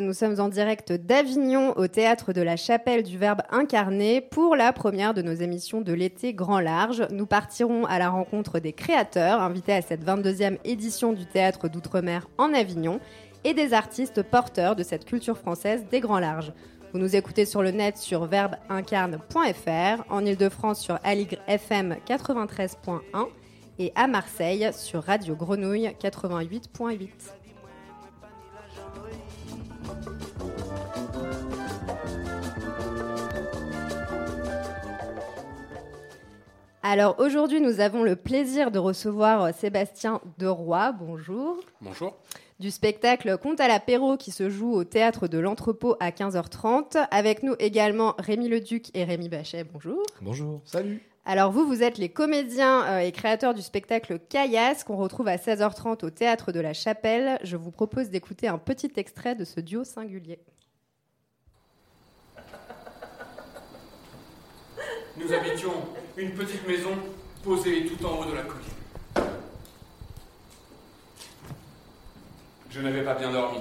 Nous sommes en direct d'Avignon au théâtre de la Chapelle du Verbe incarné pour la première de nos émissions de l'été grand large. Nous partirons à la rencontre des créateurs invités à cette 22e édition du théâtre d'outre-mer en Avignon et des artistes porteurs de cette culture française des grands larges. Vous nous écoutez sur le net sur verbeincarne.fr, en Ile-de-France sur Aligre FM 93.1 et à Marseille sur Radio Grenouille 88.8. Alors aujourd'hui, nous avons le plaisir de recevoir euh, Sébastien Deroy. Bonjour. Bonjour. Du spectacle Conte à l'apéro qui se joue au théâtre de l'Entrepôt à 15h30. Avec nous également Rémi Leduc et Rémi Bachet. Bonjour. Bonjour. Salut. Alors vous, vous êtes les comédiens euh, et créateurs du spectacle Caillasse qu'on retrouve à 16h30 au théâtre de la Chapelle. Je vous propose d'écouter un petit extrait de ce duo singulier. Nous habitions une petite maison posée tout en haut de la colline. Je n'avais pas bien dormi.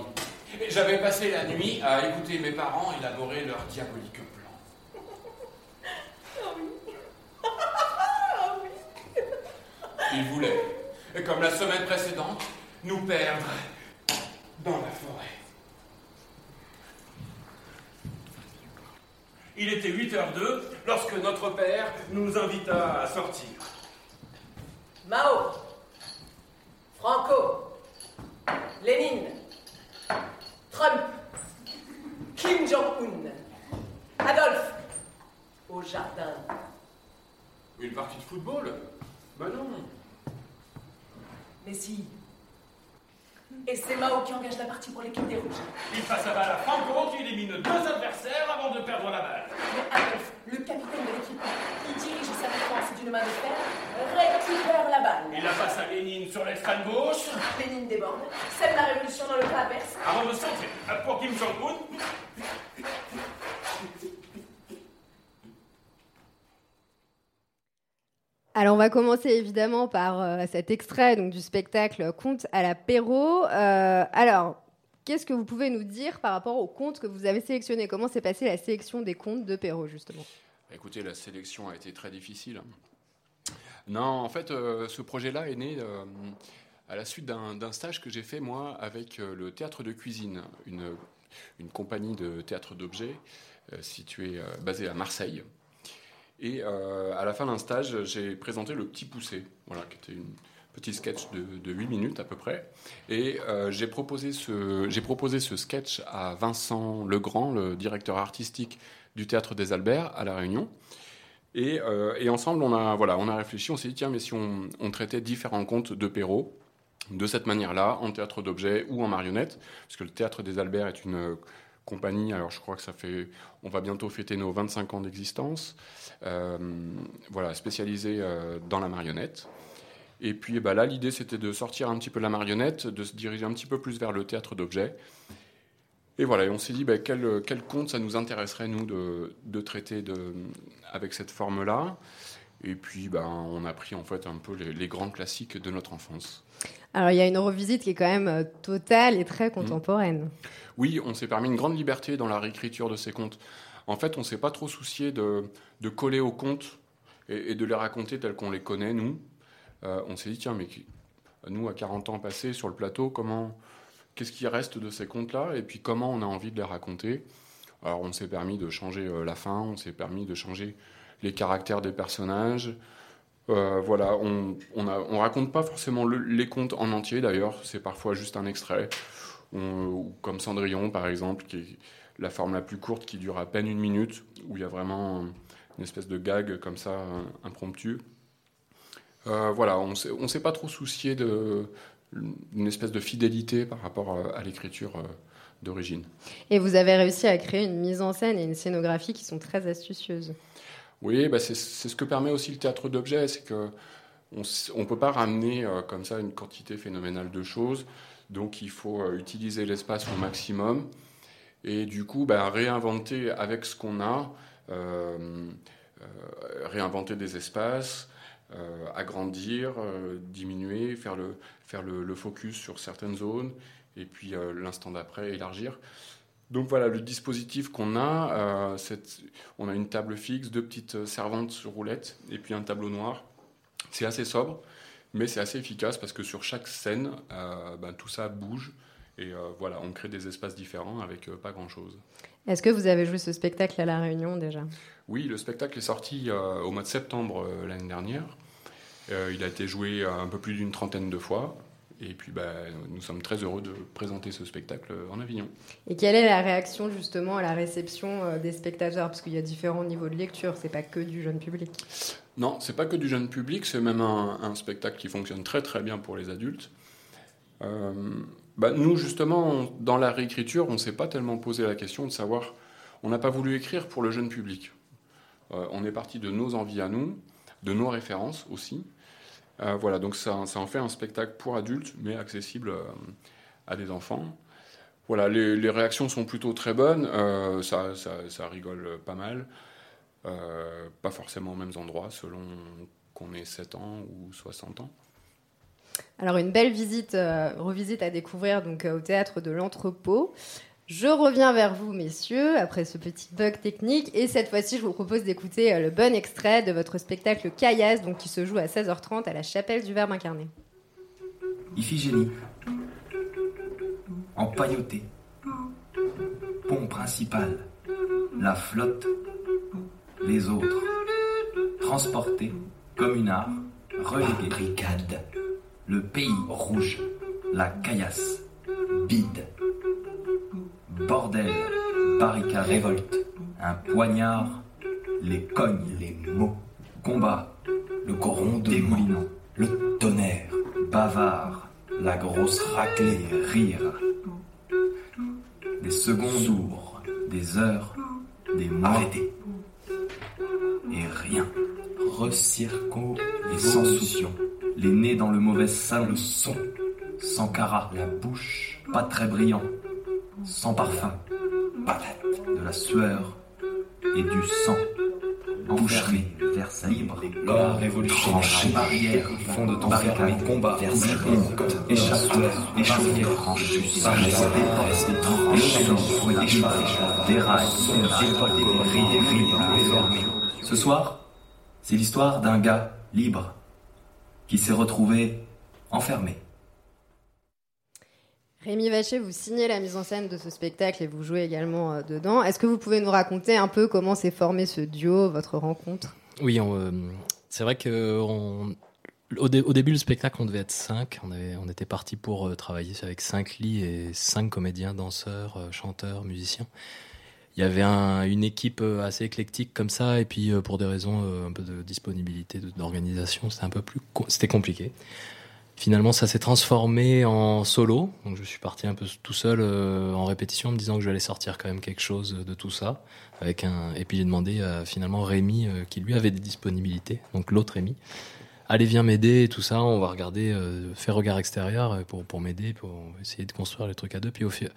J'avais passé la nuit à écouter mes parents élaborer leur diabolique plan. Ils voulaient, comme la semaine précédente, nous perdre dans la forêt. Il était 8h02 lorsque notre père nous invita à sortir. Mao, Franco, Lénine, Trump, Kim Jong-un, Adolphe, au jardin. Une partie de football? Ben non. Mais si. Et c'est Mao qui engage la partie pour l'équipe des rouges. Il passe la balle à Franco qui élimine deux adversaires avant de perdre la balle. Mais Adolphe, le capitaine de l'équipe, qui dirige sa défense d'une main de fer, récupère la balle. Il la passe à Lénine sur l'extrême gauche Lénine déborde, sème la révolution dans le cas adverse. avant de centrer pour Kim Jong-un. Alors on va commencer évidemment par euh, cet extrait du spectacle Conte à l'apéro. Euh, alors, qu'est-ce que vous pouvez nous dire par rapport aux contes que vous avez sélectionnés Comment s'est passée la sélection des contes de Perrault justement? Écoutez, la sélection a été très difficile. Non, en fait, euh, ce projet-là est né euh, à la suite d'un stage que j'ai fait, moi, avec le Théâtre de Cuisine, une, une compagnie de théâtre d'objets située, basée à Marseille. Et euh, à la fin d'un stage, j'ai présenté Le Petit Poussé, voilà, qui était une petit sketch de, de 8 minutes à peu près. Et euh, j'ai proposé, ce- proposé ce sketch à Vincent Legrand, le directeur artistique du Théâtre des Alberts à La Réunion. Et, euh, et ensemble, on a, voilà, on a réfléchi, on s'est dit, tiens, mais si on, traitait différents contes de Perrault de cette manière-là, en théâtre d'objets ou en marionnette, parce que le Théâtre des Alberts est une compagnie, alors je crois que ça fait, on va bientôt fêter nos 25 ans d'existence, euh, voilà, spécialisée euh, dans la marionnette. Et puis bah, là, l'idée, c'était de sortir un petit peu de la marionnette, de se diriger un petit peu plus vers le théâtre d'objets. Et voilà, et on s'est dit bah, quel, conte ça nous intéresserait, nous, de, traiter avec cette forme-là. Et puis, bah, on a pris en fait un peu les grands classiques de notre enfance. Alors il y a une revisite qui est quand même euh, totale et très contemporaine. Oui, on s'est permis une grande liberté dans la réécriture de ces contes. En fait, on s'est pas trop soucié de, coller aux contes et, de les raconter tels qu'on les connaît, nous. Euh, on s'est dit, tiens, mais nous, à 40 ans passés sur le plateau, comment, qu'est-ce qui reste de ces contes-là Et puis, comment on a envie de les raconter? Alors, on s'est permis de changer euh, la fin, on s'est permis de changer les caractères des personnages. Euh, voilà, on, on, raconte pas forcément le- les contes en entier, d'ailleurs. C'est parfois juste un extrait. Comme Cendrillon, par exemple, qui est la forme la plus courte, qui dure à peine une minute, où il y a vraiment une espèce de gag comme ça, impromptu. Euh, voilà, on on s'est pas trop soucié d'une espèce de fidélité par rapport euh, à l'écriture d'origine. Et vous avez réussi à créer une mise en scène et une scénographie qui sont très astucieuses. Oui, bah c'est ce que permet aussi le théâtre d'objets, c'est que on ne peut pas ramener euh, comme ça une quantité phénoménale de choses, donc il faut euh, utiliser l'espace au maximum et du coup bah, réinventer avec ce qu'on a, euh, réinventer des espaces, agrandir, diminuer, faire, le, faire le, focus sur certaines zones et puis l'instant d'après élargir. Donc voilà, le dispositif qu'on a, on a une table fixe, deux petites servantes sur roulette et puis un tableau noir. C'est assez sobre, mais c'est assez efficace parce que sur chaque scène, euh, ben, tout ça bouge. Et euh, voilà, on crée des espaces différents avec euh, pas grand-chose. Est-ce que vous avez joué ce spectacle à La Réunion déjà? Oui, le spectacle est sorti au mois de septembre l'année dernière. il a été joué un peu plus d'une trentaine de fois. Et puis, bah, nous sommes très heureux de présenter ce spectacle en Avignon. Et quelle est la réaction justement à la réception des spectateurs? Parce qu'il y a différents niveaux de lecture, c'est pas que du jeune public. Non, c'est pas que du jeune public, c'est même un, spectacle qui fonctionne très très bien pour les adultes. Euh, bah, nous, justement, dans la réécriture, on ne s'est pas tellement posé la question de savoir. On n'a pas voulu écrire pour le jeune public. Euh, on est parti de nos envies à nous, de nos références aussi. Euh, voilà, donc ça, en fait un spectacle pour adultes, mais accessible à des enfants. Voilà, les, réactions sont plutôt très bonnes, ça, ça, rigole pas mal. Euh, pas forcément aux mêmes endroits selon qu'on ait 7 ans ou 60 ans. Alors une belle visite, euh, revisite à découvrir donc euh, au théâtre de l'entrepôt. Je reviens vers vous, messieurs, après ce petit bug technique. Et cette fois-ci, je vous propose d'écouter le bon extrait de votre spectacle Caillasse, donc qui se joue à 16h30 à la chapelle du Verbe incarné. Iphigénie, empailloté, pont principal, la flotte les autres, transportés, communards, relégués. Brigade. Le pays rouge, la caillasse, bide. Bordel, barricade, révolte, un poignard, les cognes, les mots, combat, le coron dégoulinant, le tonnerre, bavard, la grosse raclée, rire. Des secondes sourds, des heures, des mois. Et rien. Recirco les sans souciants, les nez dans le mauvais sein, le son, sans cara, la bouche, pas très brillant, sans parfum, patate, de la sueur et du sang. Boucherie, Versailles, libre, corps révolutionnaire, barrière, fond de ton barricade, combat, Versailles, honte, échappatoire, échauffé, tranchus, les déraille, époque, rire, rire, ce soir, c'est l'histoire d'un gars libre qui s'est retrouvé enfermé. Rémi Vacher, vous signez la mise en scène de ce spectacle et vous jouez également euh, dedans. Est-ce que vous pouvez nous raconter un peu comment s'est formé ce duo, votre rencontre? Oui, euh, c'est vrai que début du spectacle, on devait être cinq. On, était parti pour euh, travailler avec cinq lits et cinq comédiens, danseurs, chanteurs, musiciens il y avait une équipe assez éclectique comme ça, et puis pour des raisons un peu de disponibilité, d'organisation, c'était un peu plus, c'était compliqué. Finalement, ça s'est transformé en solo. Donc, je suis parti un peu tout seul en répétition, me disant que j'allais sortir quand même quelque chose de tout ça. Avec un... Et puis j'ai demandé à finalement Rémi, qui lui avait des disponibilités, donc l'autre Rémi, allez viens m'aider et tout ça, on va regarder, euh, faire regard extérieur euh, pour, pour m'aider, pour essayer de construire les trucs à deux. Puis au fil,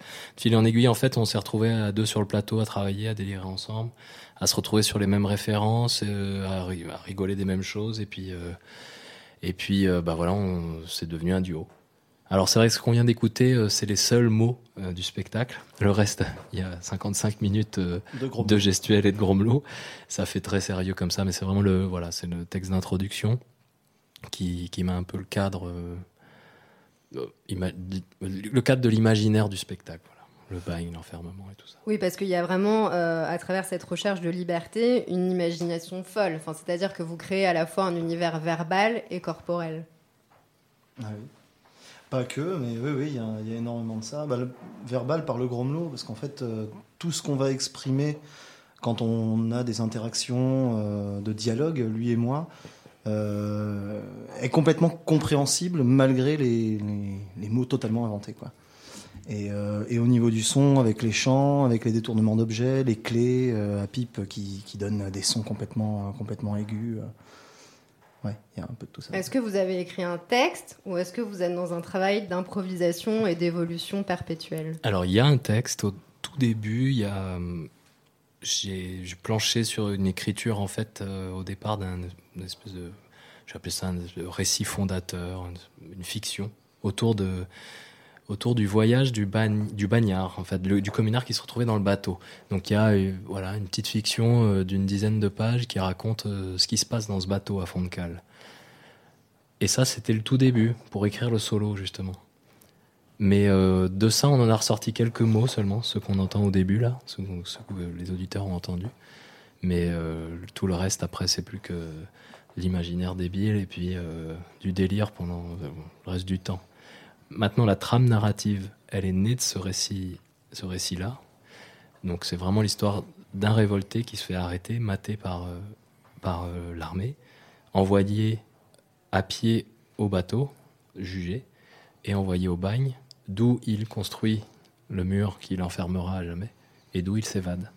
en aiguille, en fait, on s'est retrouvés à deux sur le plateau, à travailler, à délirer ensemble, à se retrouver sur les mêmes références, euh, à, rigoler des mêmes choses. Et puis, et puis bah voilà, c'est devenu un duo. Alors c'est vrai que ce qu'on vient d'écouter, c'est les seuls mots du spectacle. Le reste, il y a 55 minutes de, de gestuels et de grommelots. Ça fait très sérieux comme ça, mais c'est vraiment le voilà, c'est le texte d'introduction qui, qui met un peu le cadre, euh, euh, le cadre de l'imaginaire du spectacle. Le bain, l'enfermement et tout ça. Oui, parce qu'il y a vraiment, euh, à travers cette recherche de liberté, une imagination folle. Enfin, C'est-à-dire que vous créez à la fois un univers verbal et corporel. Ah oui. Pas que, mais oui, oui, il y, y, a énormément de ça. Bah, le verbal par le grommelot, parce qu'en fait, tout ce qu'on va exprimer quand on a des interactions de dialogue, lui et moi, euh, est complètement compréhensible malgré les, les, mots totalement inventés. Quoi. Et, euh, et au niveau du son, avec les chants, avec les détournements d'objets, les clés euh, à pipe qui, qui donnent des sons complètement, complètement aigus. euh. Ouais, il y a un peu de tout ça. Est-ce que vous avez écrit un texte ou est-ce que vous êtes dans un travail d'improvisation et d'évolution perpétuelle? Alors, il y a un texte au tout début. Il y a, j'ai planché sur une écriture en fait euh, au départ d'un espèce de, j'appelais ça un espèce de récit fondateur, une, une fiction autour de autour du voyage du, bagnard, en fait, du communard qui se retrouvait dans le bateau. Donc il y a euh, voilà une petite fiction euh, d'une dizaine de pages qui raconte euh, ce qui se passe dans ce bateau à fond de cale. Et ça, c'était le tout début pour écrire le solo justement. Mais de ça, on en a ressorti quelques mots seulement, ceux qu'on entend au début là, ceux, ceux que les auditeurs ont entendus. Mais tout le reste après, c'est plus que l'imaginaire débile et puis du délire pendant le reste du temps. Maintenant, la trame narrative, elle est née de ce récit, ce récit-là. Donc, c'est vraiment l'histoire d'un révolté qui se fait arrêter, maté par, euh, par euh, l'armée, envoyé à pied au bateau, jugé, et envoyé au bagne, d'où il construit le mur qui l'enfermera à jamais, et d'où il s'évade.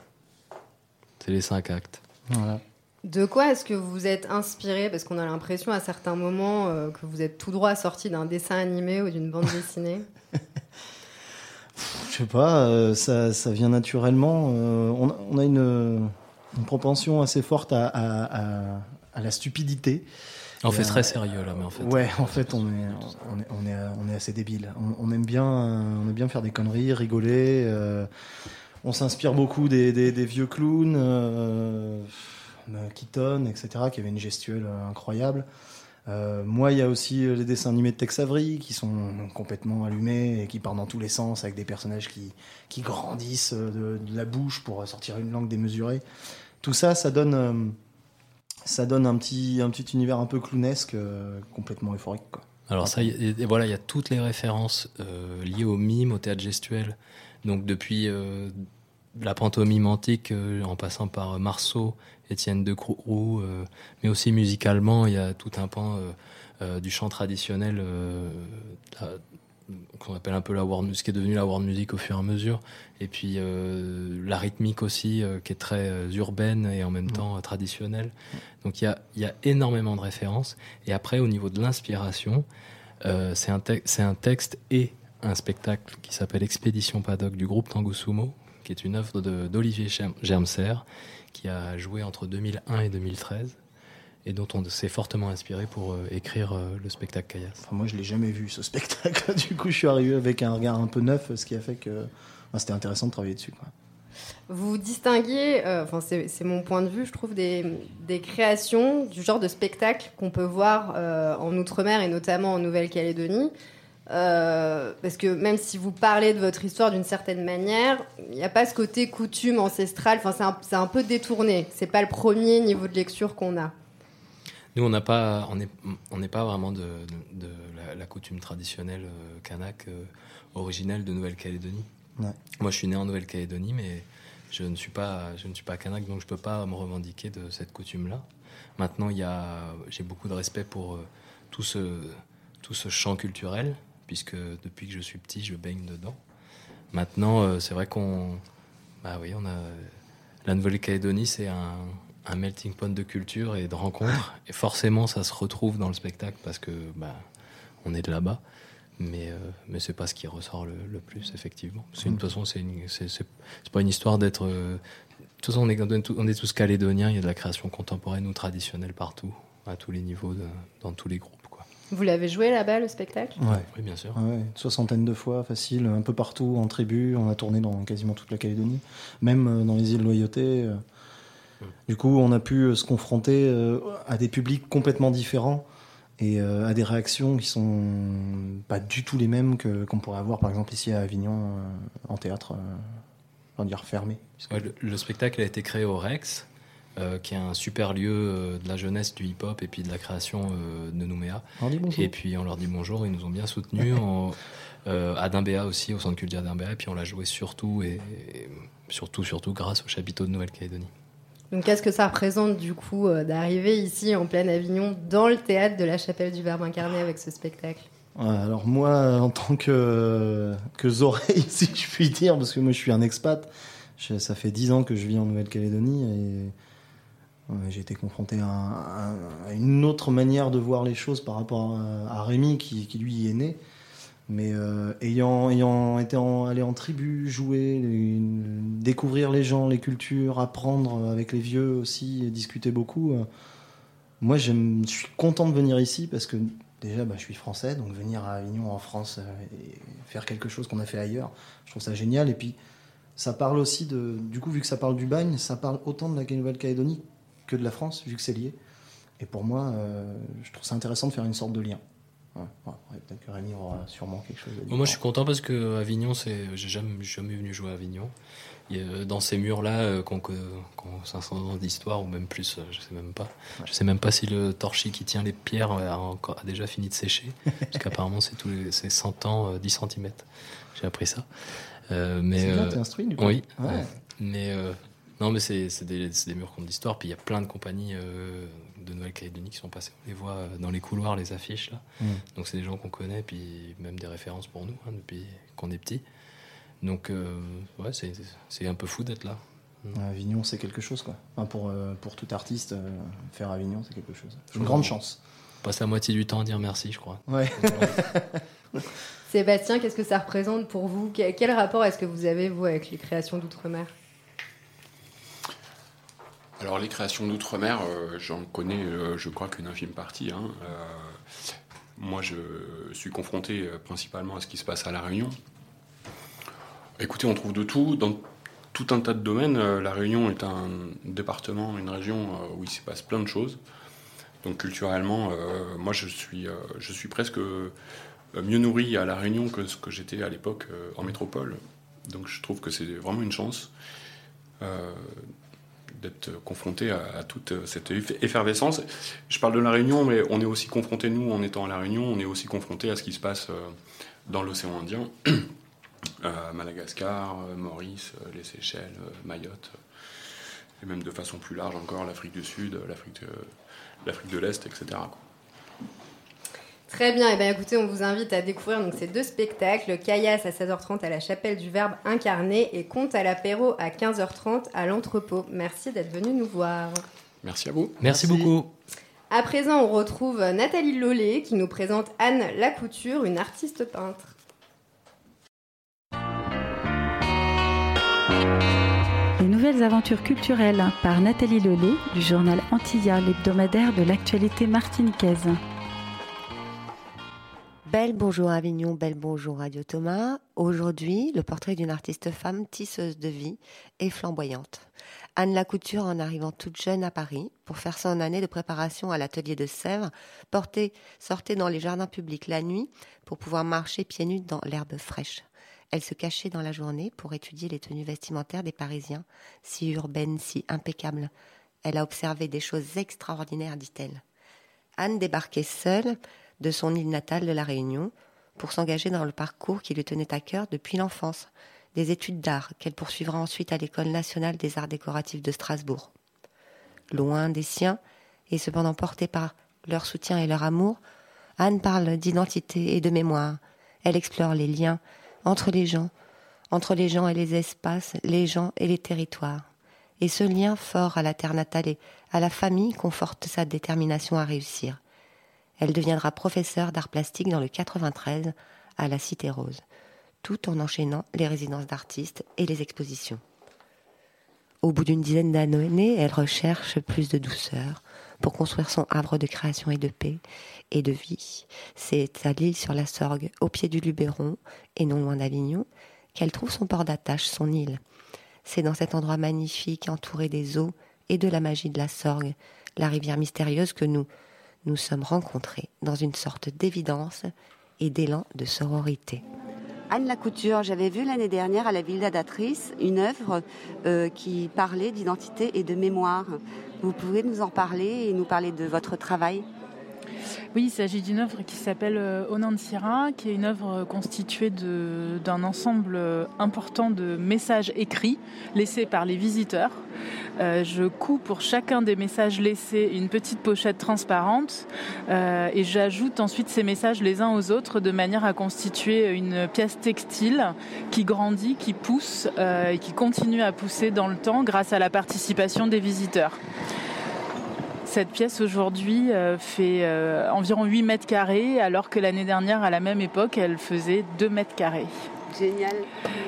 C'est les cinq actes. Voilà. De quoi est-ce que vous vous êtes inspiré? Parce qu'on a l'impression à certains moments euh, que vous êtes tout droit sorti d'un dessin animé ou d'une bande dessinée. Je sais pas, euh, ça, ça vient naturellement. euh, on, a- on a une, une propension assez forte à, à- à- à la stupidité. On Et, fait très sérieux là, mais en fait. Ouais, en fait, on est, on est, on est, on est assez débile. On, on aime bien, on aime bien faire des conneries, rigoler. euh, on s'inspire beaucoup des, des- des vieux clowns, Keaton, etc., qui avaient une gestuelle euh, incroyable. Euh, moi, il y a aussi euh, les dessins animés de Tex Avery qui sont complètement allumés et qui partent dans tous les sens avec des personnages qui, qui grandissent euh, de, la bouche pour sortir une langue démesurée. Tout ça, ça donne, euh, ça donne un petit, un petit univers un peu clownesque, euh, complètement euphorique. Alors ça, et voilà, il y a toutes les références euh, liées au mime, au théâtre gestuel. Donc depuis euh, la pantomime antique, euh, en passant par Marceau, Étienne de Croux, euh, mais aussi musicalement, il y a tout un pan euh, euh, du chant traditionnel qu'on appelle un peu la world music, qui est devenu la world music au fur et à mesure. Et puis euh, la rythmique aussi, euh, qui est très euh, urbaine et en même temps euh, traditionnelle. Donc il y a, il y a énormément de références. Et après, au niveau de l'inspiration, c'est un, te- c'est un texte et un spectacle qui s'appelle Expédition Paddock du groupe Tango Sumo, qui est une œuvre d'Olivier Germ- Germser, qui a joué entre 2001 et 2013, et dont on s'est fortement inspiré pour euh, écrire euh, le spectacle Caillasse. Enfin, moi, je l'ai jamais vu ce spectacle. du coup, je suis arrivé avec un regard un peu neuf, ce qui a fait que c'était intéressant de travailler dessus. Quoi. Vous distinguez, euh, enfin c'est c'est mon point de vue, je trouve, des, des créations du genre de spectacle qu'on peut voir euh, en Outre-mer et notamment en Nouvelle-Calédonie. Euh, parce que même si vous parlez de votre histoire d'une certaine manière, il n'y a pas ce côté coutume ancestrale. Enfin, c'est un, peu détourné. C'est pas le premier niveau de lecture qu'on a. Nous, on n'a pas, on n'est on pas vraiment de, de- de la, la coutume traditionnelle euh, kanak euh, originelle de Nouvelle-Calédonie. Ouais. Moi, je suis né en Nouvelle-Calédonie, mais je ne suis pas, je ne suis pas kanak, donc je peux pas me revendiquer de cette coutume-là. Maintenant, il j'ai beaucoup de respect pour euh, tout ce, tout ce champ culturel, puisque depuis que je suis petit, je baigne dedans. Maintenant, euh, c'est vrai qu'on, bah oui, on a la Nouvelle-Calédonie, c'est un, melting pot de culture et de rencontres. Et forcément, ça se retrouve dans le spectacle parce que bah, on est de là-bas. Mais, euh, mais pas ce qui ressort le, plus, effectivement. Une, de toute façon, c'est pas une histoire d'être. euh, de toute façon, on est, tous calédoniens. Il y a de la création contemporaine ou traditionnelle partout, à tous les niveaux, dans tous les groupes. Vous l'avez joué là-bas, le spectacle? Ouais. Oui, bien sûr. Ouais, une soixantaine de fois, facile, un peu partout, en tribu. On a tourné dans quasiment toute la Calédonie, même euh, dans les îles Loyauté. euh. Du coup, on a pu euh, se confronter à des publics complètement différents et à des réactions qui sont pas du tout les mêmes que qu'on pourrait avoir, par exemple, ici à Avignon, en théâtre, on va dire fermé. puisque- Ouais, le, le spectacle a été créé au Rex, euh, qui est un super lieu euh, de la jeunesse du hip-hop et puis de la création euh, de Nouméa. On dit bonjour. Et puis on leur dit bonjour, ils nous ont bien soutenus. en- euh, à Dimbéa aussi, au centre culturel Dimbéa. Et puis on l'a joué surtout, et, et surtout, surtout grâce au chapiteau de Nouvelle-Calédonie. Donc, qu'est-ce que ça représente du coup euh, d'arriver ici en pleine Avignon dans le théâtre de la Chapelle du Verbe incarné avec ce spectacle? Alors moi, en tant que, que oreilles, si je puis dire, parce que moi je suis un expat, ça fait dix ans que je vis en Nouvelle-Calédonie et j'ai été confronté à, une autre manière de voir les choses par rapport à, Rémi qui, lui est né. Mais euh, ayant, ayant été allé en tribu, jouer, découvrir les gens, les cultures, apprendre avec les vieux aussi, discuter beaucoup, euh, moi je suis content de venir ici parce que déjà bah, je suis français, donc venir à Avignon en France euh, et faire quelque chose qu'on a fait ailleurs, je trouve ça génial. Et puis ça parle aussi de, du coup vu que ça parle du bagne, ça parle autant de la Nouvelle-Calédonie que de la France, vu que c'est lié. Et pour moi, euh, je trouve ça intéressant de faire une sorte de lien. Peut-être que Rémi aura sûrement quelque chose à dire. Moi, je suis content parce que Avignon, c'est, j'ai jamais, jamais venu jouer à Avignon. dans ces murs-là, euh, qu'on, qu'on 500 ans d'histoire ou même plus, euh, je sais même pas. Je sais même pas si le torchis qui tient les pierres a, encore, a déjà fini de sécher, parce qu'apparemment c'est tous les, c'est 100 ans, 10 cm. J'ai appris ça. mais bien, instruit du coup. Oui. Mais non, mais c'est des, des, murs contre d'histoire. Puis il y a plein de compagnies euh, de Nouvelle-Calédonie qui sont passées. On les voit euh, dans les couloirs, les affiches. là. Mm. Donc c'est des gens qu'on connaît, puis même des références pour nous hein, depuis qu'on est petit. Donc euh, ouais, c'est un peu fou d'être là. Mm. Avignon, c'est quelque chose, quoi. pour, pour tout artiste, faire Avignon, c'est quelque chose. Une grande chance. On passe la moitié du temps à dire merci, je crois. Ouais. Sébastien, qu'est-ce que ça représente pour vous? Quel rapport est-ce que vous avez, vous, avec les créations d'outre-mer? Alors les créations d'outre-mer, euh, j'en connais, euh, je crois qu'une infime partie. Hein. Euh, moi, je suis confronté principalement à ce qui se passe à La Réunion. Écoutez, on trouve de tout. Dans tout un tas de domaines, La Réunion est un département, une région où il se passe plein de choses. Donc culturellement, moi, je suis, je suis presque mieux nourri à La Réunion que ce que j'étais à l'époque en métropole. Donc je trouve que c'est vraiment une chance d'être confronté à, toute cette effervescence. Je parle de la Réunion, mais on est aussi confronté, nous, en étant à la Réunion, on est aussi confronté à ce qui se passe euh, dans l'océan Indien, euh, Madagascar, euh, Maurice, les Seychelles, Mayotte, et même de façon plus large encore l'Afrique du Sud, l'Afrique de l'Est, etc. Très bien, et eh bien écoutez, on vous invite à découvrir donc, ces deux spectacles, Caillasse à 16h30 à la chapelle du Verbe incarné et Conte à l'apéro à 15h30 à l'entrepôt. Merci d'être venu nous voir. Merci à vous. Merci, beaucoup. À présent, on retrouve Nathalie Lollet qui nous présente Anne Lacouture, une artiste peintre. Les nouvelles aventures culturelles par Nathalie Lollet du journal Antilla, l'hebdomadaire de l'actualité martiniquaise. Belle bonjour Avignon, belle bonjour Radio Thomas. Aujourd'hui, le portrait d'une artiste femme tisseuse de vie et flamboyante. Anne Lacouture, en arrivant toute jeune à Paris, pour faire son année de préparation à l'atelier de Sèvres, portait, sortait dans les jardins publics la nuit pour pouvoir marcher pieds nus dans l'herbe fraîche. Elle se cachait dans la journée pour étudier les tenues vestimentaires des Parisiens, si urbaines, si impeccables. Elle a observé des choses extraordinaires, dit-elle. Anne débarquait seule, de son île natale de la Réunion pour s'engager dans le parcours qui lui tenait à cœur depuis l'enfance, des études d'art qu'elle poursuivra ensuite à l'École nationale des arts décoratifs de Strasbourg. Loin des siens, et cependant portée par leur soutien et leur amour, Anne parle d'identité et de mémoire. Elle explore les liens entre les gens, entre les gens et les espaces, les gens et les territoires. Et ce lien fort à la terre natale et à la famille conforte sa détermination à réussir. Elle deviendra professeure d'art plastique dans le 93 à la Cité Rose, tout en enchaînant les résidences d'artistes et les expositions. Au bout d'une dizaine d'années, elle recherche plus de douceur pour construire son havre de création et de paix et de vie. C'est à l'île sur la Sorgue, au pied du Luberon et non loin d'Avignon, qu'elle trouve son port d'attache, son île. C'est dans cet endroit magnifique, entouré des eaux et de la magie de la Sorgue, la rivière mystérieuse que nous nous sommes rencontrés dans une sorte d'évidence et d'élan de sororité. Anne Lacouture, j'avais vu l'année dernière à la Ville d'Adatrice une œuvre euh, qui parlait d'identité et de mémoire. Vous pouvez nous en parler et nous parler de votre travail? Oui, il s'agit d'une œuvre qui s'appelle euh, Onansira, qui est une œuvre constituée d'un ensemble euh, important de messages écrits laissés par les visiteurs. Euh, je couds pour chacun des messages laissés une petite pochette transparente et j'ajoute ensuite ces messages les uns aux autres de manière à constituer une pièce textile qui grandit, qui pousse et qui continue à pousser dans le temps grâce à la participation des visiteurs. Cette pièce aujourd'hui euh, fait euh, environ 8 mètres carrés, alors que l'année dernière, à la même époque, elle faisait 2 mètres carrés. Génial.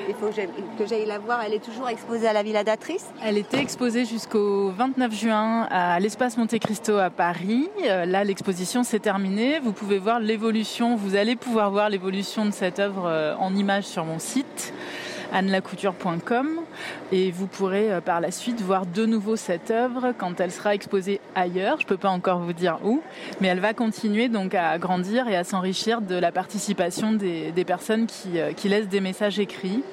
Il faut que j'aille la voir. Elle est toujours exposée à la Villa d'Atrice Elle était exposée jusqu'au 29 juin à l'espace Monte Cristo à Paris. Euh, là, l'exposition s'est terminée. Vous pouvez voir l'évolution, vous allez pouvoir voir l'évolution de cette œuvre en images sur mon site annelacouture.com et vous pourrez euh, par la suite voir de nouveau cette œuvre quand elle sera exposée ailleurs. Je ne peux pas encore vous dire où, mais elle va continuer donc à grandir et à s'enrichir de la participation des, personnes euh, qui, laissent des messages écrits.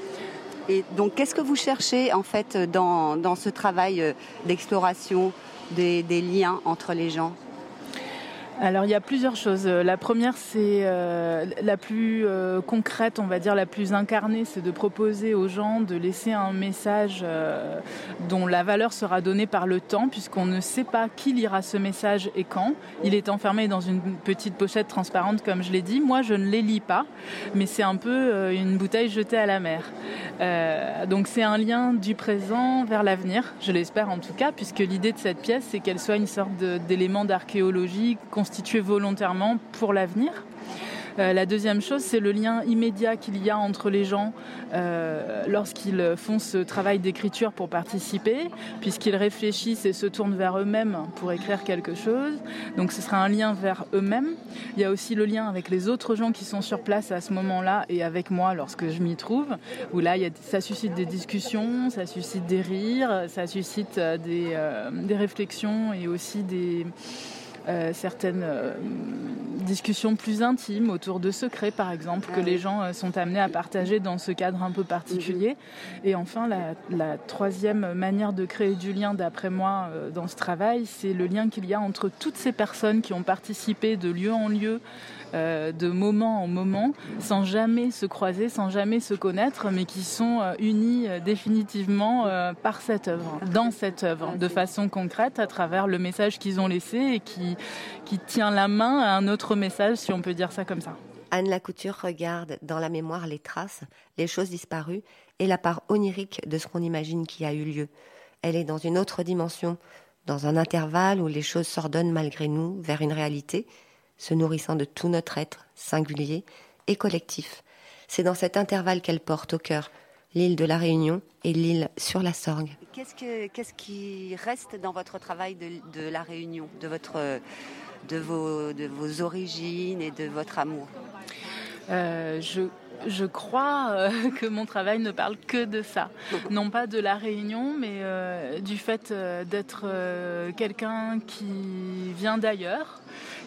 Et donc, qu'est-ce que vous cherchez en fait dans, ce travail euh, d'exploration des liens entre les gens? Alors il y a plusieurs choses. La première, c'est euh, la plus euh, concrète, on va dire la plus incarnée, c'est de proposer aux gens de laisser un message euh, dont la valeur sera donnée par le temps, puisqu'on ne sait pas qui lira ce message et quand. Il est enfermé dans une petite pochette transparente, comme je l'ai dit. Moi, je ne les lis pas, mais c'est un peu une bouteille jetée à la mer. donc c'est un lien du présent vers l'avenir, je l'espère en tout cas, puisque l'idée de cette pièce, c'est qu'elle soit une sorte d'élément d'archéologie constitué volontairement pour l'avenir. Euh, la deuxième chose, c'est le lien immédiat qu'il y a entre les gens euh, lorsqu'ils font ce travail d'écriture pour participer, puisqu'ils réfléchissent et se tournent vers eux-mêmes pour écrire quelque chose. Donc ce sera un lien vers eux-mêmes. Il y a aussi le lien avec les autres gens qui sont sur place à ce moment-là et avec moi lorsque je m'y trouve, où là, ça suscite des discussions, ça suscite des rires, ça suscite euh, des réflexions et aussi des certaines euh, discussions plus intimes autour de secrets, par exemple, que ah les gens euh, sont amenés à partager dans ce cadre un peu particulier. Mhm. Et enfin, la, troisième manière de créer du lien, d'après moi, dans ce travail, c'est le lien qu'il y a entre toutes ces personnes qui ont participé de lieu en lieu euh, de moment en moment, sans jamais se croiser, sans jamais se connaître, mais qui sont euh, unis euh, définitivement par cette œuvre, dans cette œuvre, de façon concrète, à travers le message qu'ils ont laissé et qui, qui tient la main à un autre message, si on peut dire ça comme ça. Anne Lacouture regarde dans la mémoire les traces, les choses disparues et la part onirique de ce qu'on imagine qui a eu lieu. Elle est dans une autre dimension, dans un intervalle où les choses s'ordonnent malgré nous vers une réalité se nourrissant de tout notre être, singulier et collectif. C'est dans cet intervalle qu'elle porte au cœur l'île de la Réunion et l'île sur la Sorgue. Qu'est-ce, qui reste dans votre travail de, la Réunion, de, votre, de, vos, de vos origines et de votre amour? Euh, je, je, crois euh, que mon travail ne parle que de ça. Non pas de la Réunion, mais euh, du fait d'être quelqu'un qui vient d'ailleurs,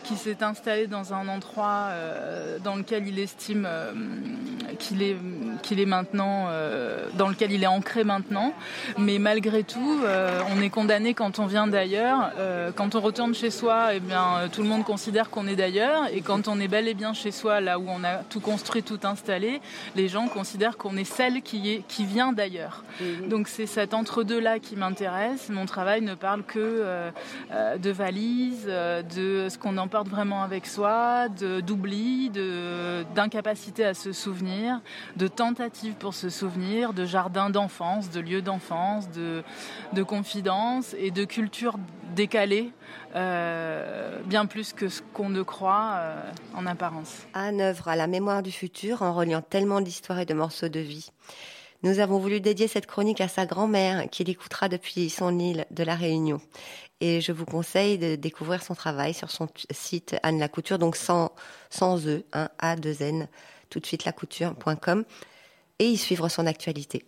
qui s'est installé dans un endroit euh, dans lequel il estime euh, qu'il est, qu'il est maintenant, euh, dans lequel il est ancré maintenant. Mais malgré tout, on est condamné quand on vient d'ailleurs. quand on retourne chez soi, eh bien, tout le monde considère qu'on est d'ailleurs. Et quand on est bel et bien chez soi, là où on a tout construit, tout installé, les gens considèrent qu'on est celle qui, est, qui vient d'ailleurs. Mhm. Donc c'est cet entre-deux-là qui m'intéresse. Mon travail ne parle que de valises, de ce qu'on en porte vraiment avec soi, d'oubli, d'incapacité à se souvenir, de tentatives pour se souvenir, de jardins d'enfance, de lieux d'enfance, de, de confidences et de culture décalée, euh, bien plus que ce qu'on ne croit euh, en apparence. Anne œuvre à la mémoire du futur en reliant tellement d'histoires et de morceaux de vie. Nous avons voulu dédier cette chronique à sa grand-mère, qui l'écoutera depuis son île de la Réunion. Et je vous conseille de découvrir son travail sur son site Anne Lacouture, donc sans, sans E, hein, A2N, tout de suite lacouture.com, et y suivre son actualité.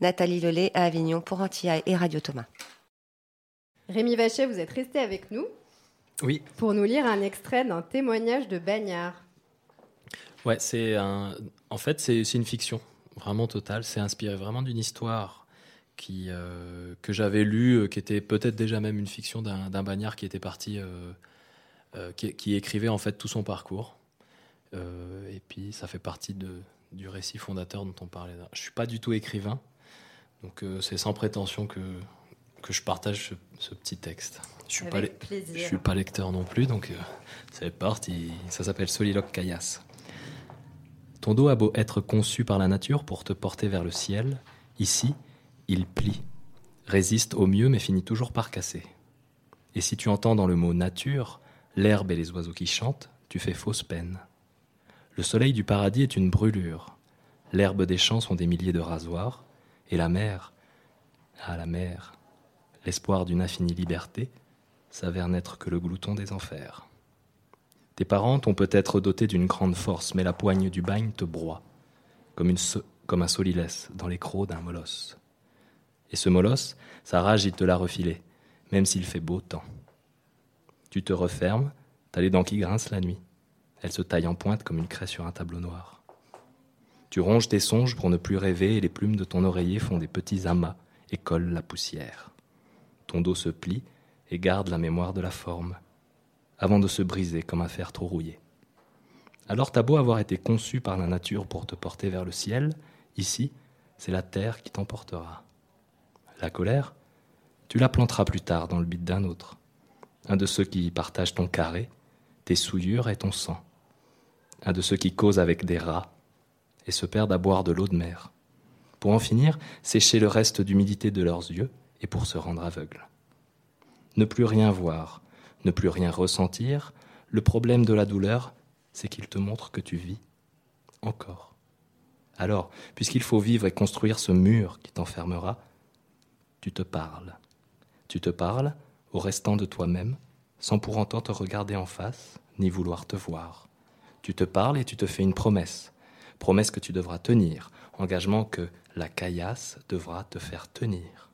Nathalie Lelay à Avignon pour Antilla et Radio Thomas. Rémi Vachet, vous êtes resté avec nous. Oui. Pour nous lire un extrait d'un témoignage de Bagnard. Ouais, c'est un. En fait, c'est une fiction vraiment total. C'est inspiré vraiment d'une histoire qui, euh, que j'avais lue, euh, qui était peut-être déjà même une fiction d'un bagnard qui était parti qui, écrivait en fait tout son parcours. et puis ça fait partie de, du récit fondateur dont on parlait. Je suis pas du tout écrivain, donc c'est sans prétention que, que je partage ce, petit texte. Je suis, pas, je suis pas lecteur non plus, donc c'est parti. Ça s'appelle Soliloque Caillasse. Ton dos a beau être conçu par la nature pour te porter vers le ciel, ici, il plie, résiste au mieux mais finit toujours par casser. Et si tu entends dans le mot nature l'herbe et les oiseaux qui chantent, tu fais fausse peine. Le soleil du paradis est une brûlure, l'herbe des champs sont des milliers de rasoirs, et la mer, ah la mer, l'espoir d'une infinie liberté, s'avère n'être que le glouton des enfers. Tes parents t'ont peut-être doté d'une grande force, mais la poigne du bagne te broie, comme, un solilès dans les crocs d'un molosse. Et ce molosse, sa rage, il te l'a refilé, même s'il fait beau temps. Tu te refermes, t'as les dents qui grincent la nuit. Elles se taillent en pointe comme une craie sur un tableau noir. Tu ronges tes songes pour ne plus rêver et les plumes de ton oreiller font des petits amas et collent la poussière. Ton dos se plie et garde la mémoire de la forme avant de se briser comme un fer trop rouillé. Alors t'as beau avoir été conçu par la nature pour te porter vers le ciel, ici, c'est la terre qui t'emportera. La colère, tu la planteras plus tard dans le bit d'un autre, un de ceux qui partagent ton carré, tes souillures et ton sang, un de ceux qui causent avec des rats et se perdent à boire de l'eau de mer, pour en finir sécher le reste d'humidité de leurs yeux et pour se rendre aveugles. Ne plus rien voir, ne plus rien ressentir, le problème de la douleur, c'est qu'il te montre que tu vis encore. Alors, puisqu'il faut vivre et construire ce mur qui t'enfermera, tu te parles. Tu te parles au restant de toi-même, sans pour autant te regarder en face, ni vouloir te voir. Tu te parles et tu te fais une promesse. Promesse que tu devras tenir, engagement que la caillasse devra te faire tenir.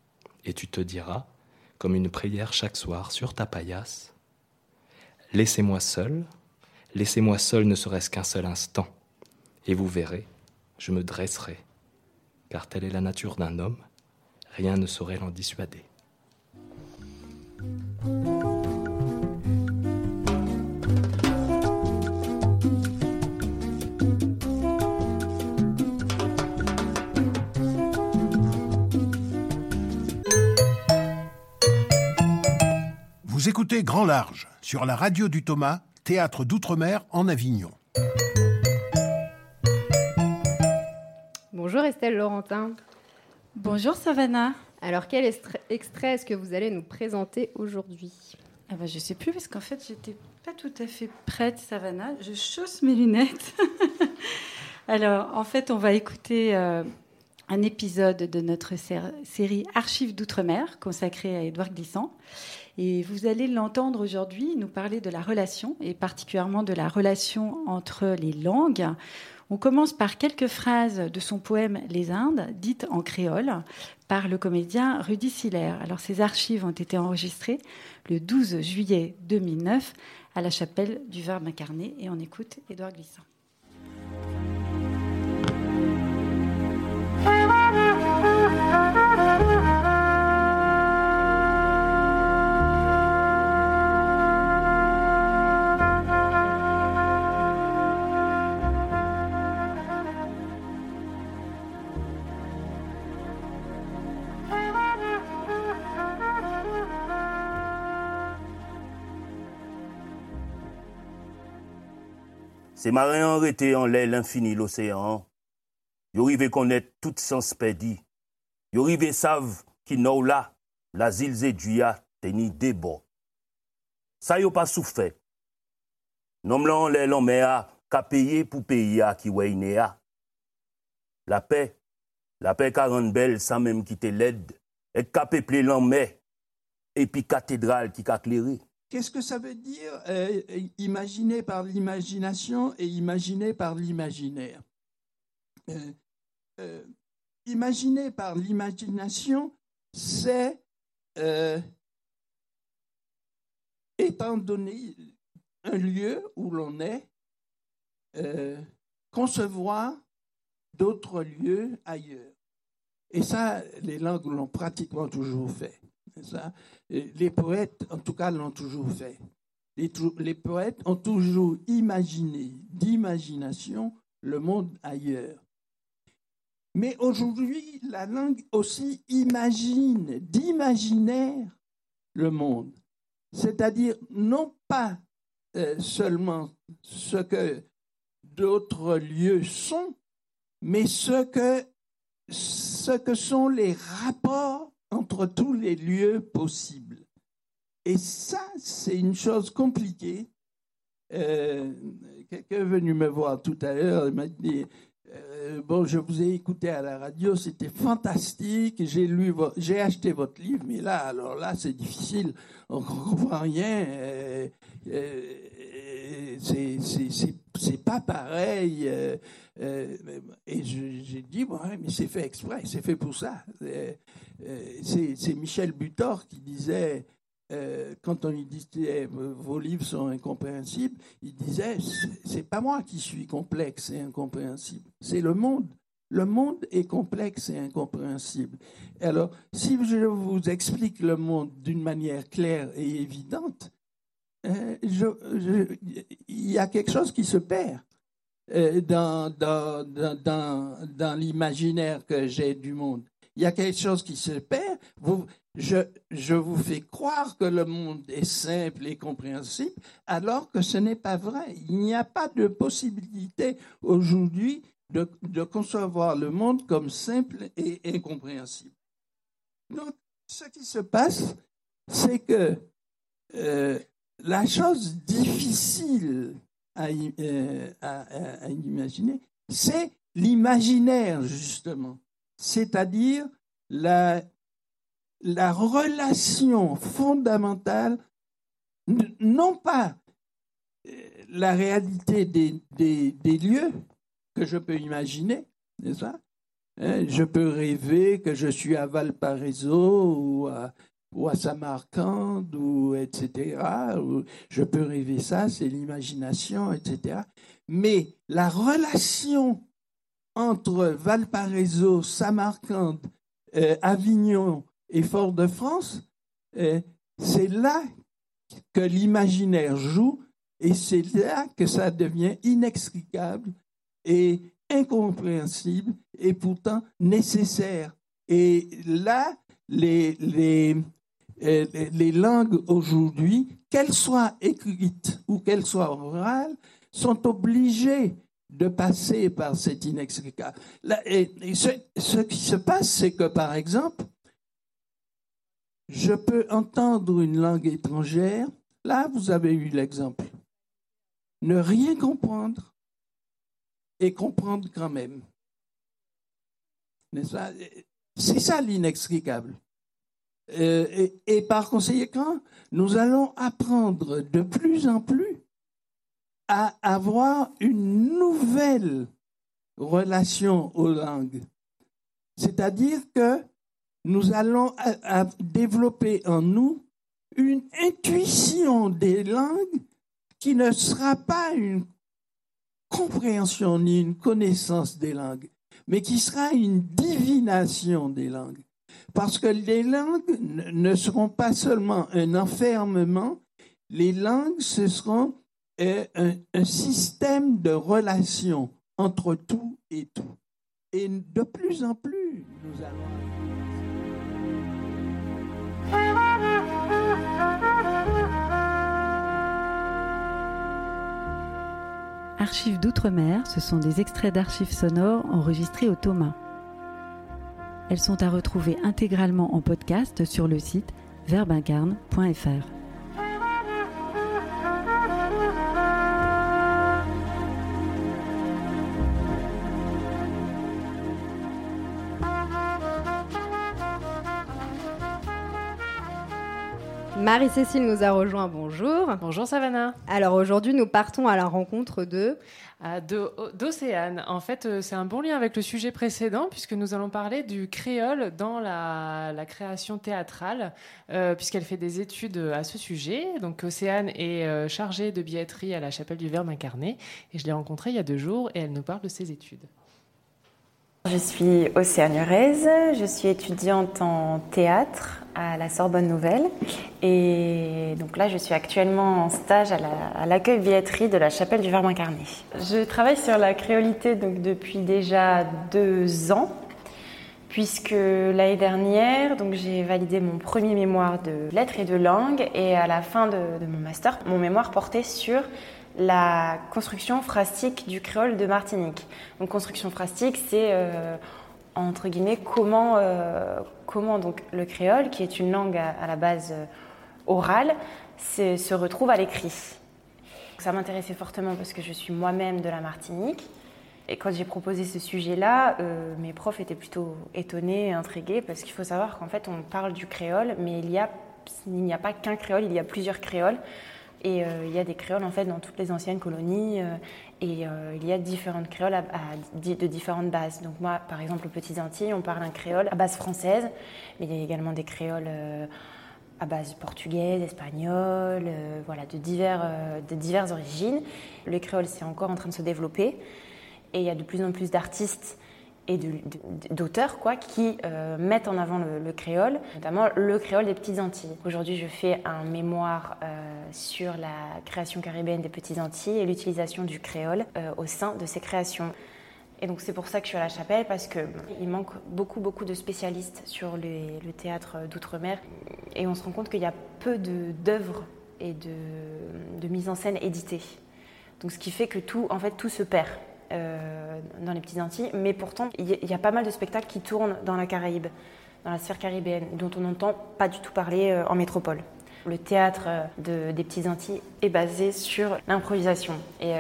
Et tu te diras, comme une prière chaque soir sur ta paillasse, Laissez-moi seul, laissez-moi seul ne serait-ce qu'un seul instant, et vous verrez, je me dresserai, car telle est la nature d'un homme, rien ne saurait l'en dissuader. Vous écoutez Grand Large sur la radio du Thomas, théâtre d'outre-mer en Avignon. Bonjour Estelle Laurentin. Bonjour Savannah. Alors quel extrait est-ce que vous allez nous présenter aujourd'hui? Ah bah, Je ne sais plus parce qu'en fait j'étais pas tout à fait prête Savannah. Je chausse mes lunettes. Alors en fait on va écouter euh, un épisode de notre série Archives d'outre-mer consacrée à Édouard Glissant. Et vous allez l'entendre aujourd'hui nous parler de la relation, et particulièrement de la relation entre les langues. On commence par quelques phrases de son poème Les Indes, dites en créole, par le comédien Rudy Siller. Alors ces archives ont été enregistrées le 12 juillet 2009 à la chapelle du Verbe incarné, et on écoute Édouard Glissant. Se maryan rete an lè l'infini l'osean, yo rive konet tout sans pedi, yo rive sav ki nou la, la zil zedjuya teni debo. Sa yo pa soufe, nom lan lè lan mè a, ka peye pou peye a ki wey ne a. La pe, la pe karan bel sa menm ki te led, ek ka peple lan mè, epi katedral ki ka kleri. Qu'est-ce que ça veut dire euh, imaginer par l'imagination et imaginer par l'imaginaire euh, euh, Imaginer par l'imagination, c'est, étant donné un lieu où l'on est, concevoir d'autres lieux ailleurs. Et ça, les langues l'ont pratiquement toujours fait. Les poètes, en tout cas, l'ont toujours fait. Les, poètes ont toujours imaginé d'imagination le monde ailleurs. Mais aujourd'hui, la langue aussi imagine, d'imaginaire, le monde. C'est-à-dire non pas euh, seulement ce que d'autres lieux sont, mais ce que sont les rapports entre tous les lieux possibles. Et ça, c'est une chose compliquée. Euh, quelqu'un est venu me voir tout à l'heure, il m'a dit, euh, bon, je vous ai écouté à la radio, c'était fantastique, j'ai acheté votre livre, mais là, alors là, c'est difficile, on ne comprend rien, euh, c'est pas pareil. Et j'ai dit, bon, mais c'est fait exprès, c'est fait pour ça. c'est Michel Butor qui disait, euh, quand on lui disait vos livres sont incompréhensibles, il disait c'est pas moi qui suis complexe et incompréhensible, c'est le monde. Le monde est complexe et incompréhensible. Alors, si je vous explique le monde d'une manière claire et évidente, euh, il y a quelque chose qui se perd euh, dans, dans, dans, dans l'imaginaire que j'ai du monde. Il y a quelque chose qui se perd. Vous, je, vous fais croire que le monde est simple et compréhensible, alors que ce n'est pas vrai. Il n'y a pas de possibilité aujourd'hui de, concevoir le monde comme simple et incompréhensible. Donc, ce qui se passe, c'est que euh, la chose difficile euh, à imaginer, c'est l'imaginaire, justement, c'est-à-dire la, la relation fondamentale, non pas euh, la réalité des, lieux que je peux imaginer, n'est-ce hein, Je peux rêver que je suis à Valparaiso ou à, ou à Samarcande, ou etc. Je peux rêver ça, c'est l'imagination, etc. Mais la relation entre Valparaiso, Samarcande, euh, Avignon et Fort-de-France, euh, c'est là que l'imaginaire joue et c'est là que ça devient inextricable et incompréhensible et pourtant nécessaire. Et là, les, les langues aujourd'hui, qu'elles soient écrites ou qu'elles soient orales, sont obligées de passer par cet inextricable. ce, qui se passe, c'est que, par exemple, je peux entendre une langue étrangère. Là, vous avez eu l'exemple. Ne rien comprendre et comprendre quand même. C'est ça l'inextricable. Euh, et, et, par conséquent, nous allons apprendre de plus en plus à avoir une nouvelle relation aux langues. C'est-à-dire que nous allons développer en nous une intuition des langues qui ne sera pas une compréhension ni une connaissance des langues, mais qui sera une divination des langues. Parce que les langues ne seront pas seulement un enfermement, les langues, ce seront est un, système de relations entre tout et tout. Et de plus en plus, nous allons... Archives d'outre-mer, ce sont des extraits d'archives sonores enregistrés au Thomas. Elles sont à retrouver intégralement en podcast sur le site verbincarne.fr. Marie-Cécile nous a rejoint, bonjour. Bonjour Savannah. Alors aujourd'hui, nous partons à la rencontre de... D'Océane. En fait, euh, c'est un bon lien avec le sujet précédent, puisque nous allons parler du créole dans la, création théâtrale, euh, puisqu'elle fait des études à ce sujet. Donc Océane est euh, chargée de billetterie à la chapelle du Verbe incarné, et je l'ai rencontrée il y a deux jours, et elle nous parle de ses études. Je suis Océane Urez, je suis étudiante en théâtre à la Sorbonne Nouvelle et donc là je suis actuellement en stage à l'accueil billetterie de la chapelle du Verbe incarné. Je travaille sur la créolité donc depuis déjà deux ans puisque l'année dernière, j'ai validé mon premier mémoire de lettres et de langue, et à la fin de, mon master, mon mémoire portait sur la construction phrastique du créole de Martinique. Donc construction phrastique, c'est euh, entre guillemets comment, euh, comment donc le créole, qui est une langue à, la base euh, orale, se retrouve à l'écrit. Ça m'intéressait fortement parce que je suis moi-même de la Martinique. Et quand j'ai proposé ce sujet-là, mes profs étaient plutôt étonnés, intrigués, parce qu'il faut savoir qu'en fait, on parle du créole, mais il n'y a pas qu'un créole, il y a plusieurs créoles. Et euh, il y a des créoles en fait dans toutes les anciennes colonies, euh, et il y a différentes créoles à, de différentes bases. Donc moi, par exemple, aux Petites Antilles, on parle un créole à base française, mais il y a également des créoles à base portugaise, espagnole, voilà, de diverses origines. Le créole, c'est encore en train de se développer. Et il y a de plus en plus d'artistes et d'auteurs quoi, qui euh, mettent en avant le, créole, notamment le créole des Petites Antilles. Aujourd'hui, je fais un mémoire euh, sur la création caribéenne des Petites Antilles et l'utilisation du créole euh, au sein de ces créations. Et donc c'est pour ça que je suis à la chapelle, parce qu'il manque beaucoup, beaucoup de spécialistes sur le théâtre d'outre-mer. Et on se rend compte qu'il y a peu d'œuvres et de, de mise en scène éditées. Donc ce qui fait que tout, en fait, tout se perd. Dans les Petites Antilles, mais pourtant, il y, a pas mal de spectacles qui tournent dans la Caraïbe, dans la sphère caribéenne, dont on n'entend pas du tout parler euh, en métropole. Le théâtre euh, des Petites Antilles est basé sur l'improvisation et,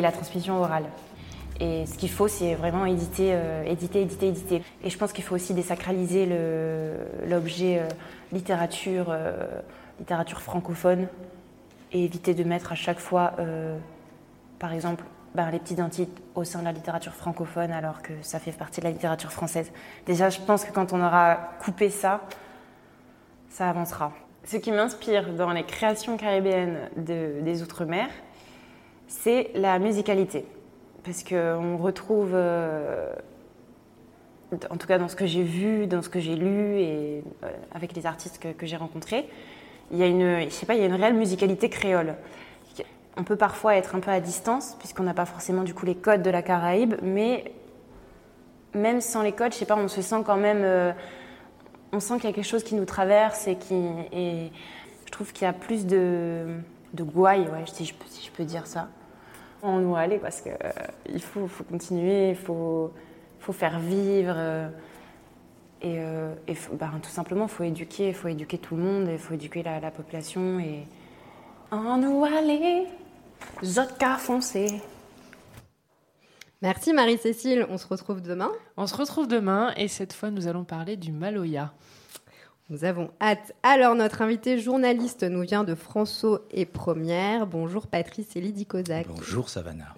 la transmission orale. Et ce qu'il faut, c'est vraiment éditer, éditer, éditer, éditer. Et je pense qu'il faut aussi désacraliser l'objet littérature, littérature francophone et éviter de mettre à chaque fois, par exemple, les petites Antilles au sein de la littérature francophone alors que ça fait partie de la littérature française. Déjà, je pense que quand on aura coupé ça, ça avancera. Ce qui m'inspire dans les créations caribéennes des Outre-mer, c'est la musicalité. Parce qu'on retrouve, euh, en tout cas dans ce que j'ai vu, dans ce que j'ai lu et euh, avec les artistes que, que j'ai rencontrés, il y a une, je sais pas, il y a une réelle musicalité créole on peut parfois être un peu à distance, puisqu'on n'a pas forcément du coup les codes de la Caraïbe, mais même sans les codes, je sais pas, on se sent quand même. Euh, on sent qu'il y a quelque chose qui nous traverse et qui. Et je trouve qu'il y a plus de, de gouaille, ouais, si, je peux, si je peux dire ça. On doit aller parce qu'il euh, faut, faut, continuer, il faut, faut faire vivre. Euh, et, bah, tout simplement, il faut éduquer, il faut éduquer tout le monde, il faut éduquer la, la population. Et on nous aller foncé. Merci Marie-Cécile, on se retrouve demain. On se retrouve demain et cette fois nous allons parler du Maloya. Nous avons hâte. Alors notre invité journaliste nous vient de François et Première. Bonjour Patrice et Lydie Kozak. Bonjour Savannah.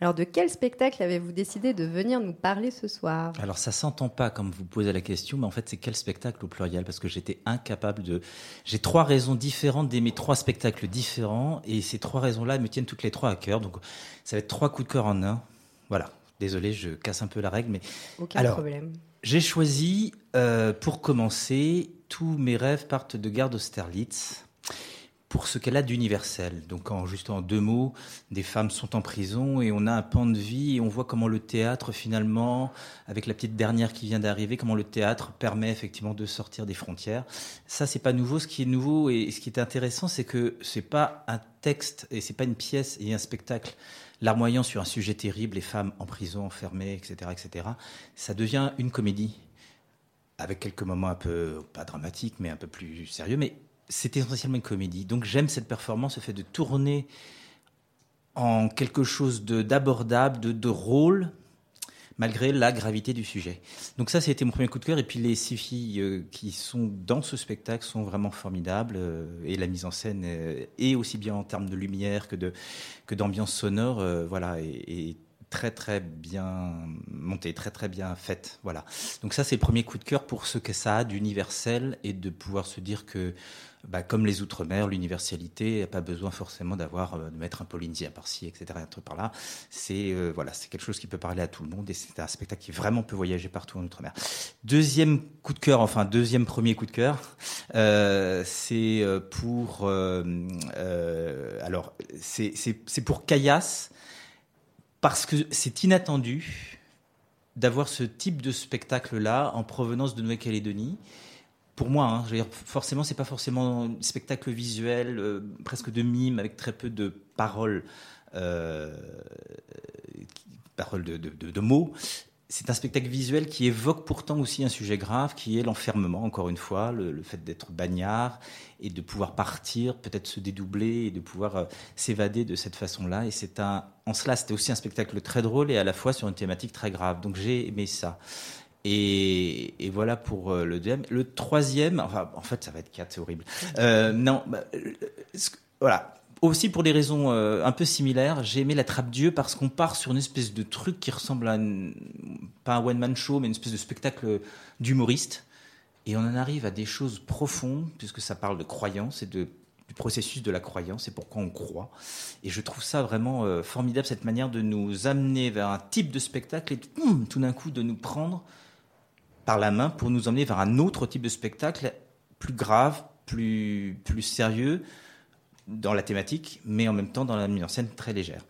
Alors, de quel spectacle avez-vous décidé de venir nous parler ce soir? Alors, ça s'entend pas comme vous posez la question, mais en fait, c'est quel spectacle au pluriel? Parce que j'étais incapable de. J'ai trois raisons différentes d'aimer trois spectacles différents, et ces trois raisons-là me tiennent toutes les trois à cœur. Donc, ça va être trois coups de cœur en un. Voilà. Désolé, je casse un peu la règle, mais. Aucun Alors, problème. J'ai choisi, euh, pour commencer, tous mes rêves partent de Gare d'Austerlitz pour ce qu'elle a d'universel. Donc, en, juste en deux mots, des femmes sont en prison et on a un pan de vie et on voit comment le théâtre, finalement, avec la petite dernière qui vient d'arriver, comment le théâtre permet effectivement de sortir des frontières. Ça, c'est pas nouveau. Ce qui est nouveau et ce qui est intéressant, c'est que c'est pas un texte et c'est pas une pièce et un spectacle larmoyant sur un sujet terrible, les femmes en prison, enfermées, etc., etc. Ça devient une comédie avec quelques moments un peu, pas dramatiques, mais un peu plus sérieux, mais c'est essentiellement une comédie. Donc j'aime cette performance, le fait de tourner en quelque chose d'abordable, de, de, rôle, malgré la gravité du sujet. Donc ça, c'était mon premier coup de cœur. Et puis les six filles euh, qui sont dans ce spectacle sont vraiment formidables. Euh, et la mise en scène est aussi bien en termes de lumière que de que d'ambiance sonore, euh, voilà, et, très très bien montée, très très bien faite. Voilà. Donc ça c'est le premier coup de cœur pour ce que ça a d'universel et de pouvoir se dire que bah, comme les Outre-mer, l'universalité n'a pas besoin forcément d'avoir euh, de mettre un Polynésien par-ci, etc., un truc par là. C'est euh, voilà, c'est quelque chose qui peut parler à tout le monde et c'est un spectacle qui vraiment peut voyager partout en Outre-mer. Deuxième coup de cœur, enfin deuxième premier coup de cœur, euh, c'est pour euh, alors c'est pour Caillasse parce que c'est inattendu d'avoir ce type de spectacle-là en provenance de Nouvelle-Calédonie pour moi, hein, je veux forcément, c'est pas forcément un spectacle visuel, euh, presque de mime, avec très peu de paroles, euh, paroles de, mots. C'est un spectacle visuel qui évoque pourtant aussi un sujet grave, qui est l'enfermement, encore une fois, le, fait d'être bagnard et de pouvoir partir, peut-être se dédoubler et de pouvoir euh, s'évader de cette façon-là. Et c'est en cela, c'était aussi un spectacle très drôle et à la fois sur une thématique très grave. Donc j'ai aimé ça. Et, voilà pour euh, le deuxième. Le troisième, enfin, en fait, ça va être quatre, c'est horrible. Euh, non, bah, voilà. Aussi pour des raisons euh, un peu similaires, j'ai aimé la Trappe Dieu parce qu'on part sur une espèce de truc qui ressemble à une, pas un one man show, mais une espèce de spectacle d'humoriste. Et on en arrive à des choses profondes puisque ça parle de croyance et du processus de la croyance et pourquoi on croit. Et je trouve ça vraiment euh, formidable, cette manière de nous amener vers un type de spectacle et hum, tout d'un coup de nous prendre par la main pour nous emmener vers un autre type de spectacle plus grave, plus, plus sérieux dans la thématique, mais en même temps dans la mise en scène très légère.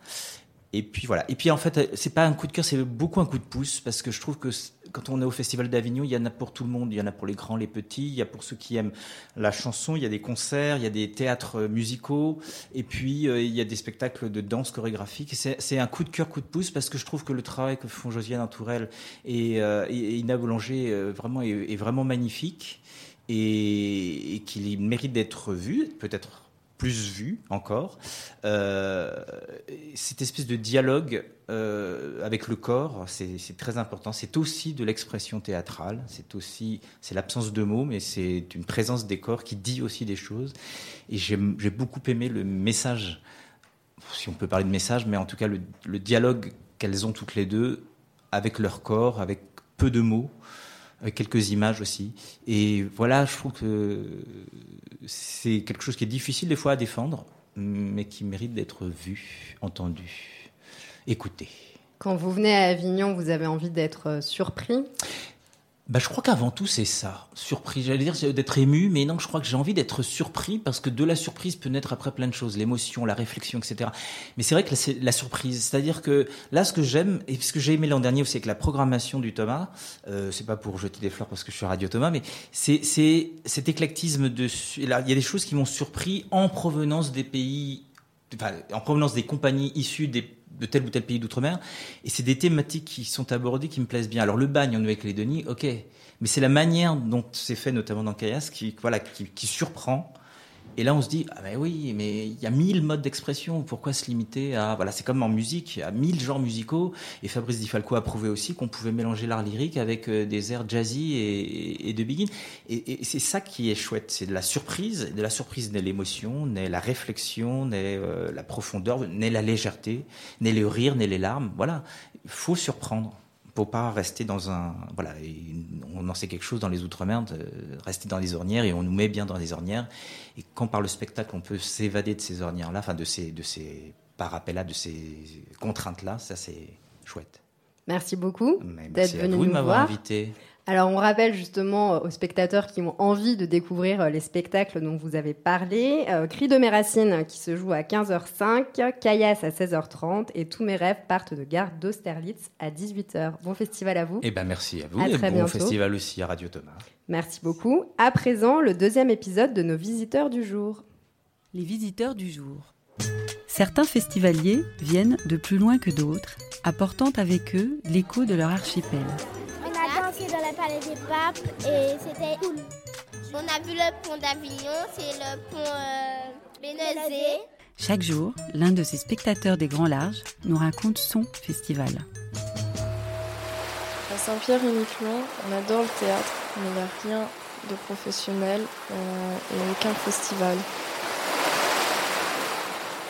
Et puis voilà. Et puis en fait, c'est pas un coup de cœur, c'est beaucoup un coup de pouce parce que je trouve que quand on est au Festival d'Avignon, il y en a pour tout le monde. Il y en a pour les grands, les petits. Il y a pour ceux qui aiment la chanson. Il y a des concerts, il y a des théâtres musicaux. Et puis euh, il y a des spectacles de danse chorégraphique. C'est un coup de cœur, coup de pouce parce que je trouve que le travail que font Josiane Antourelle et, euh, et Ina Boulanger euh, vraiment est, est, vraiment magnifique et, et qu'il mérite d'être vu, peut-être plus vu encore. Euh, cette espèce de dialogue euh, avec le corps, c'est très important. C'est aussi de l'expression théâtrale. C'est aussi, c'est l'absence de mots, mais c'est une présence des corps qui dit aussi des choses. Et j'ai beaucoup aimé le message, si on peut parler de message, mais en tout cas le, le dialogue qu'elles ont toutes les deux avec leur corps, avec peu de mots avec quelques images aussi. Et voilà, je trouve que c'est quelque chose qui est difficile des fois à défendre, mais qui mérite d'être vu, entendu, écouté. Quand vous venez à Avignon, vous avez envie d'être surpris? Bah, je crois qu'avant tout, c'est ça. Surpris, j'allais dire d'être ému, mais non, je crois que j'ai envie d'être surpris parce que de la surprise peut naître après plein de choses, l'émotion, la réflexion, etc. Mais c'est vrai que c'est la surprise. C'est-à-dire que là, ce que j'aime, et ce que j'ai aimé l'an dernier, c'est que la programmation du Thomas, euh, c'est pas pour jeter des fleurs parce que je suis Radio Thomas, mais c'est cet éclectisme de. Il y a des choses qui m'ont surpris en provenance des pays, enfin, en provenance des compagnies issues des de tel ou tel pays d'outre-mer. Et c'est des thématiques qui sont abordées qui me plaisent bien. Alors le bagne en Nouvelle-Calédonie, ok, mais c'est la manière dont c'est fait, notamment dans Caillasse, qui, voilà, qui, qui surprend. Et là, on se dit, ah ben oui, mais il y a mille modes d'expression. Pourquoi se limiter à, voilà, c'est comme en musique, a mille genres musicaux. Et Fabrice Di Falco a prouvé aussi qu'on pouvait mélanger l'art lyrique avec des airs jazzy et, et de begin. Et, et c'est ça qui est chouette, c'est de la surprise. De la surprise naît l'émotion, naît la réflexion, naît euh, la profondeur, naît la légèreté, naît le rire, naît les larmes. Voilà, il faut surprendre faut pas rester dans un voilà on en sait quelque chose dans les outre-mer rester dans les ornières et on nous met bien dans les ornières. Et quand par le spectacle on peut s'évader de ces ornières là enfin de ces de ces parapets là de ces contraintes là ça c'est chouette. Merci beaucoup d'être venu vous nous m'avoir voir. invité alors, on rappelle justement aux spectateurs qui ont envie de découvrir les spectacles dont vous avez parlé. Euh, Cri de mes racines qui se joue à 15h05, Caillasse à 16h30 et Tous mes rêves partent de gare d'Austerlitz à 18h. Bon festival à vous. Eh ben merci à vous À et très bon bientôt. festival aussi à Radio Thomas. Merci beaucoup. À présent, le deuxième épisode de nos visiteurs du jour. Les visiteurs du jour. Certains festivaliers viennent de plus loin que d'autres, apportant avec eux l'écho de leur archipel. On a dansé dans le palais des papes et c'était cool. On a vu le pont d'Avignon, c'est le pont euh. Chaque jour, l'un de ces spectateurs des Grands Larges nous raconte son festival. À Saint-Pierre-et-Miquelon, on adore le théâtre, mais il n'y a rien de professionnel euh, et aucun festival.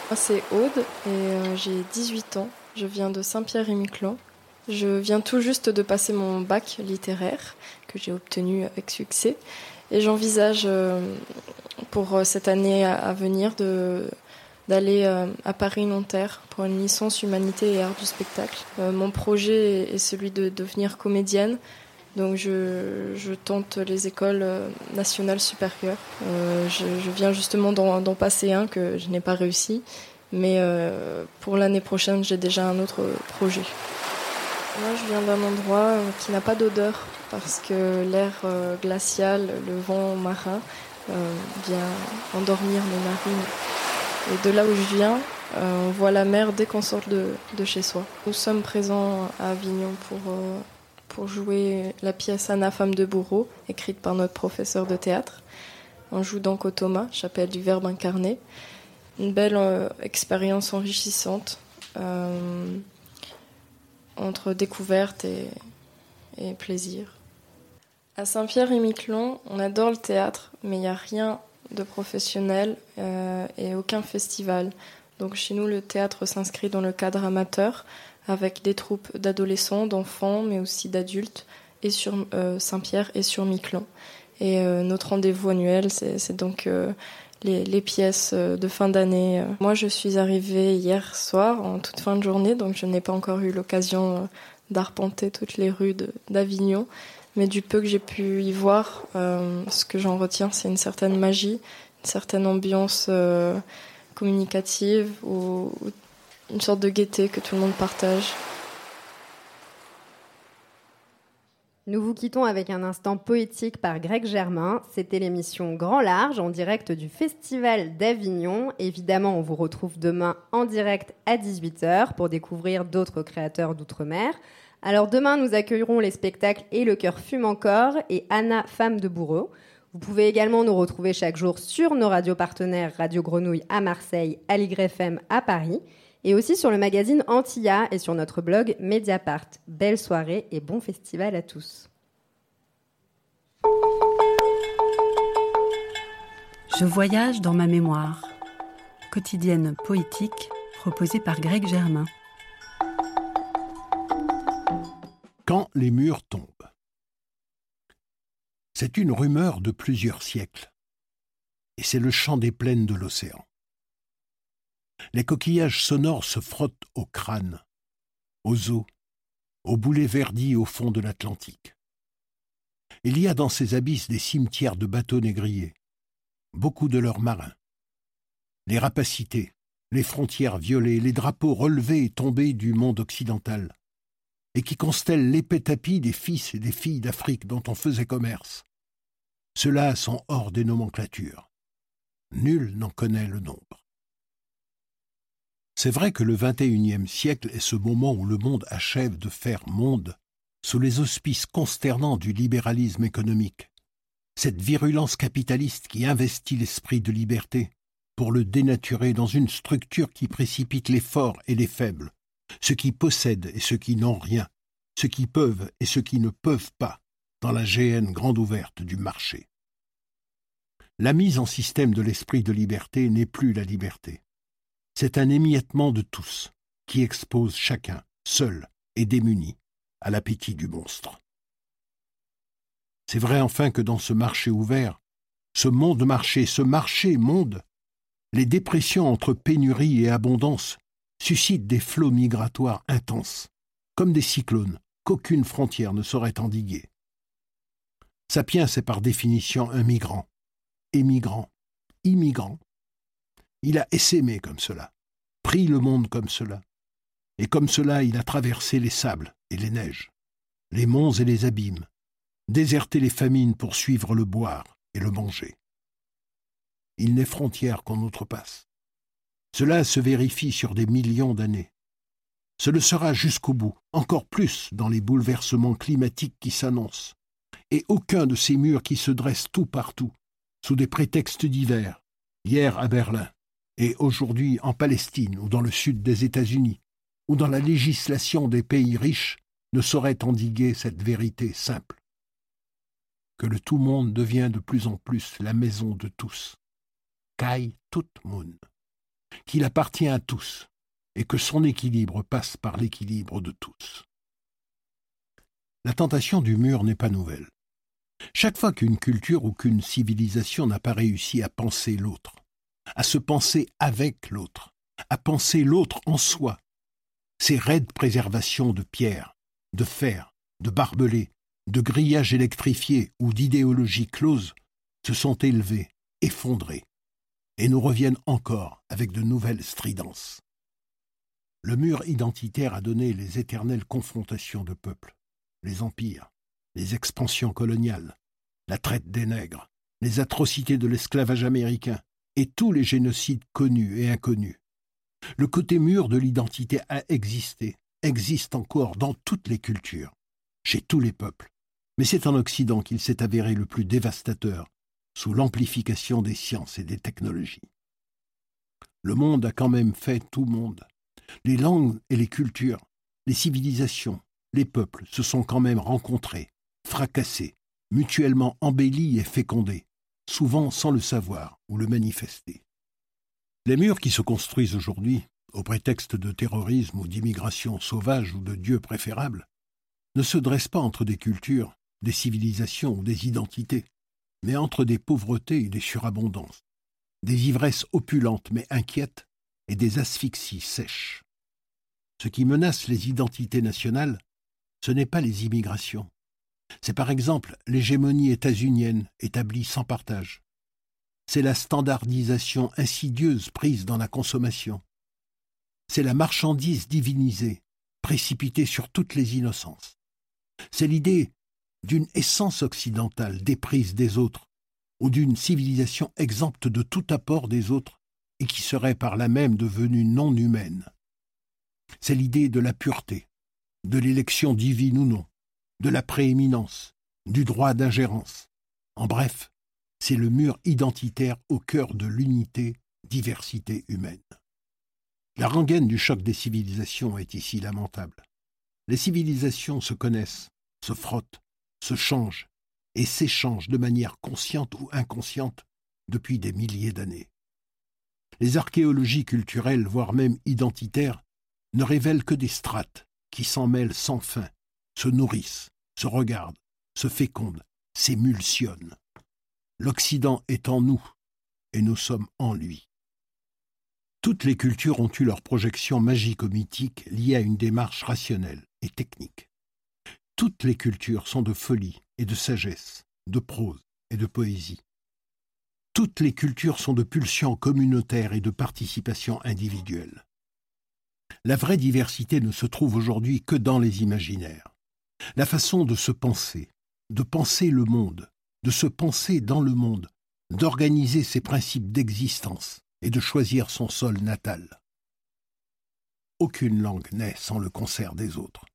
Moi, c'est Aude et euh, j'ai 18 ans. Je viens de Saint-Pierre-et-Miquelon. Je viens tout juste de passer mon bac littéraire que j'ai obtenu avec succès et j'envisage euh, pour cette année à venir d'aller euh, à Paris-Nanterre pour une licence humanité et art du spectacle. Euh, mon projet est celui de devenir comédienne. Donc je, tente les écoles euh, nationales supérieures. je, viens justement d'en passer un que je n'ai pas réussi. Mais pour l'année prochaine, j'ai déjà un autre projet. Moi, je viens d'un endroit qui n'a pas d'odeur parce que l'air glacial, le vent marin vient endormir mes narines. Et de là où je viens, euh, on voit la mer dès qu'on sort de, chez soi. Nous sommes présents à Avignon pour, euh, pour jouer la pièce Anna, femme de bourreau, écrite par notre professeur de théâtre. On joue donc au Thomas, chapelle du Verbe incarné. Une belle euh, expérience enrichissante entre découverte et, plaisir. À Saint-Pierre-et-Miquelon, on adore le théâtre, mais il n'y a rien de professionnels euh, et aucun festival. Donc chez nous, le théâtre s'inscrit dans le cadre amateur avec des troupes d'adolescents, d'enfants, mais aussi d'adultes, et sur euh, Saint-Pierre et sur Miquelon. Et euh, notre rendez-vous annuel, c'est donc les, pièces de fin d'année. Moi, je suis arrivée hier soir, en toute fin de journée, donc je n'ai pas encore eu l'occasion d'arpenter toutes les rues d'Avignon. Mais du peu que j'ai pu y voir, euh, ce que j'en retiens, c'est une certaine magie, une certaine ambiance euh, communicative ou, une sorte de gaieté que tout le monde partage. Nous vous quittons avec un instant poétique par Greg Germain. C'était l'émission Grand Large en direct du Festival d'Avignon. Évidemment, on vous retrouve demain en direct à 18h pour découvrir d'autres créateurs d'outre-mer. Alors demain, nous accueillerons les spectacles Et le cœur fume encore et Anna, femme de bourreau. Vous pouvez également nous retrouver chaque jour sur nos radios partenaires Radio Grenouille à Marseille, à FM à Paris, et aussi sur le magazine Antilla et sur notre blog Mediapart. Belle soirée et bon festival à tous. Je voyage dans ma mémoire. Quotidienne poétique proposée par Greg Germain. Quand les murs tombent. C'est une rumeur de plusieurs siècles, et c'est le chant des plaines de l'océan. Les coquillages sonores se frottent au crâne, aux eaux, aux boulets verdis au fond de l'Atlantique. Il y a dans ces abysses des cimetières de bateaux négriers, beaucoup de leurs marins. Les rapacités, les frontières violées, les drapeaux relevés et tombés du monde occidental, et qui constellent l'épais tapis des fils et des filles d'Afrique dont on faisait commerce. Ceux-là sont hors des nomenclatures. Nul n'en connaît le nombre. C'est vrai que le XXIe siècle est ce moment où le monde achève de faire monde sous les auspices consternants du libéralisme économique, cette virulence capitaliste qui investit l'esprit de liberté pour le dénaturer dans une structure qui précipite les forts et les faibles, ceux qui possèdent et ceux qui n'ont rien, ceux qui peuvent et ceux qui ne peuvent pas, dans la géhenne grande ouverte du marché. La mise en système de l'esprit de liberté n'est plus la liberté. C'est un émiettement de tous, qui expose chacun, seul et démuni, à l'appétit du monstre. C'est vrai enfin que dans ce marché ouvert, ce monde marché, ce marché monde, les dépressions entre pénurie et abondance suscitent des flots migratoires intenses, comme des cyclones qu'aucune frontière ne saurait endiguer. Sapiens est par définition un migrant, émigrant, immigrant. Il a essaimé comme cela, pris le monde comme cela, et comme cela il a traversé les sables et les neiges, les monts et les abîmes, déserté les famines pour suivre le boire et le manger. Il n'est frontière qu'on outrepasse. Cela se vérifie sur des millions d'années. Ce le sera jusqu'au bout, encore plus dans les bouleversements climatiques qui s'annoncent. Et aucun de ces murs qui se dressent tout partout, sous des prétextes divers, hier à Berlin, et aujourd'hui en Palestine ou dans le sud des États-Unis, ou dans la législation des pays riches, ne saurait endiguer cette vérité simple. Que le tout monde devient de plus en plus la maison de tous. Kai tout monde qu'il appartient à tous, et que son équilibre passe par l'équilibre de tous. La tentation du mur n'est pas nouvelle. Chaque fois qu'une culture ou qu'une civilisation n'a pas réussi à penser l'autre, à se penser avec l'autre, à penser l'autre en soi, ces raides préservations de pierre, de fer, de barbelés, de grillages électrifiés ou d'idéologies closes se sont élevés, effondrés, et nous reviennent encore avec de nouvelles stridences. Le mur identitaire a donné les éternelles confrontations de peuples, les empires, les expansions coloniales, la traite des nègres, les atrocités de l'esclavage américain et tous les génocides connus et inconnus. Le côté mur de l'identité a existé, existe encore dans toutes les cultures, chez tous les peuples, mais c'est en Occident qu'il s'est avéré le plus dévastateur, sous l'amplification des sciences et des technologies. Le monde a quand même fait tout monde. Les langues et les cultures, les civilisations, les peuples se sont quand même rencontrés, fracassés, mutuellement embellis et fécondés, souvent sans le savoir ou le manifester. Les murs qui se construisent aujourd'hui, au prétexte de terrorisme ou d'immigration sauvage ou de dieux préférables, ne se dressent pas entre des cultures, des civilisations ou des identités, mais entre des pauvretés et des surabondances, des ivresses opulentes mais inquiètes et des asphyxies sèches. Ce qui menace les identités nationales, ce n'est pas les immigrations. C'est par exemple l'hégémonie états-unienne établie sans partage. C'est la standardisation insidieuse prise dans la consommation. C'est la marchandise divinisée, précipitée sur toutes les innocences. C'est l'idée d'une essence occidentale déprise des autres, ou d'une civilisation exempte de tout apport des autres et qui serait par là même devenue non humaine. C'est l'idée de la pureté, de l'élection divine ou non, de la prééminence, du droit d'ingérence. En bref, c'est le mur identitaire au cœur de l'unité, diversité humaine. La rengaine du choc des civilisations est ici lamentable. Les civilisations se connaissent, se frottent, se changent et s'échangent de manière consciente ou inconsciente depuis des milliers d'années. Les archéologies culturelles, voire même identitaires, ne révèlent que des strates qui s'en mêlent sans fin, se nourrissent, se regardent, se fécondent, s'émulsionnent. L'Occident est en nous, et nous sommes en lui. Toutes les cultures ont eu leur projection magico-mythique liée à une démarche rationnelle et technique. Toutes les cultures sont de folie et de sagesse, de prose et de poésie. Toutes les cultures sont de pulsions communautaires et de participation individuelle. La vraie diversité ne se trouve aujourd'hui que dans les imaginaires. La façon de se penser, de penser le monde, de se penser dans le monde, d'organiser ses principes d'existence et de choisir son sol natal. Aucune langue naît sans le concert des autres.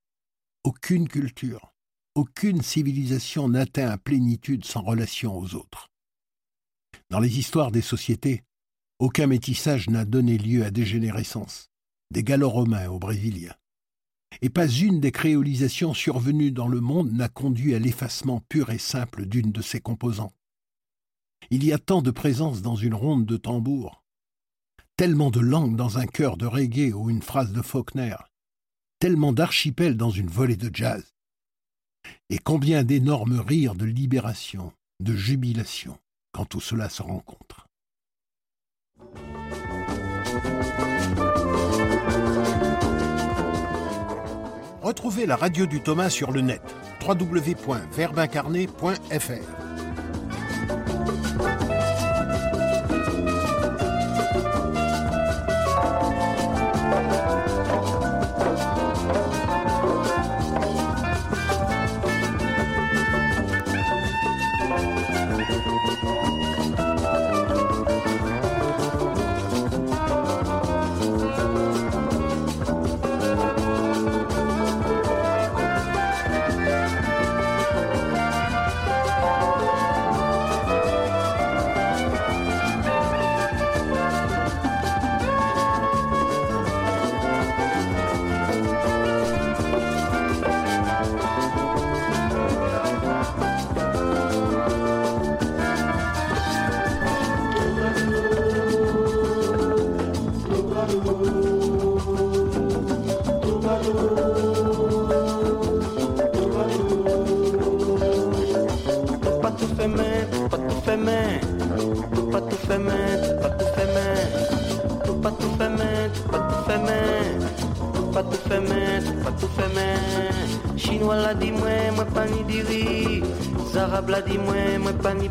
Aucune culture, aucune civilisation n'atteint à plénitude sans relation aux autres. Dans les histoires des sociétés, aucun métissage n'a donné lieu à dégénérescence, des gallo-romains aux brésiliens. Et pas une des créolisations survenues dans le monde n'a conduit à l'effacement pur et simple d'une de ses composantes. Il y a tant de présence dans une ronde de tambour, tellement de langues dans un chœur de reggae ou une phrase de Faulkner, tellement d'archipels dans une volée de jazz. Et combien d'énormes rires de libération, de jubilation, quand tout cela se rencontre. Retrouvez la radio du Thomas sur le net www.verbincarné.fr.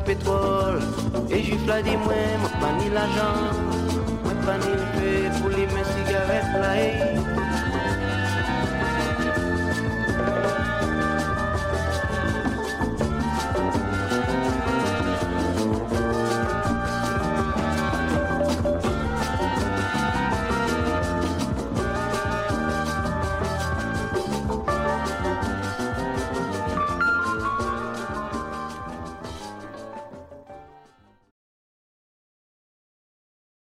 pétrole. Et juif la dit moi, moi pas ni l'argent. Moi pas ni le feu pour les mes cigarettes là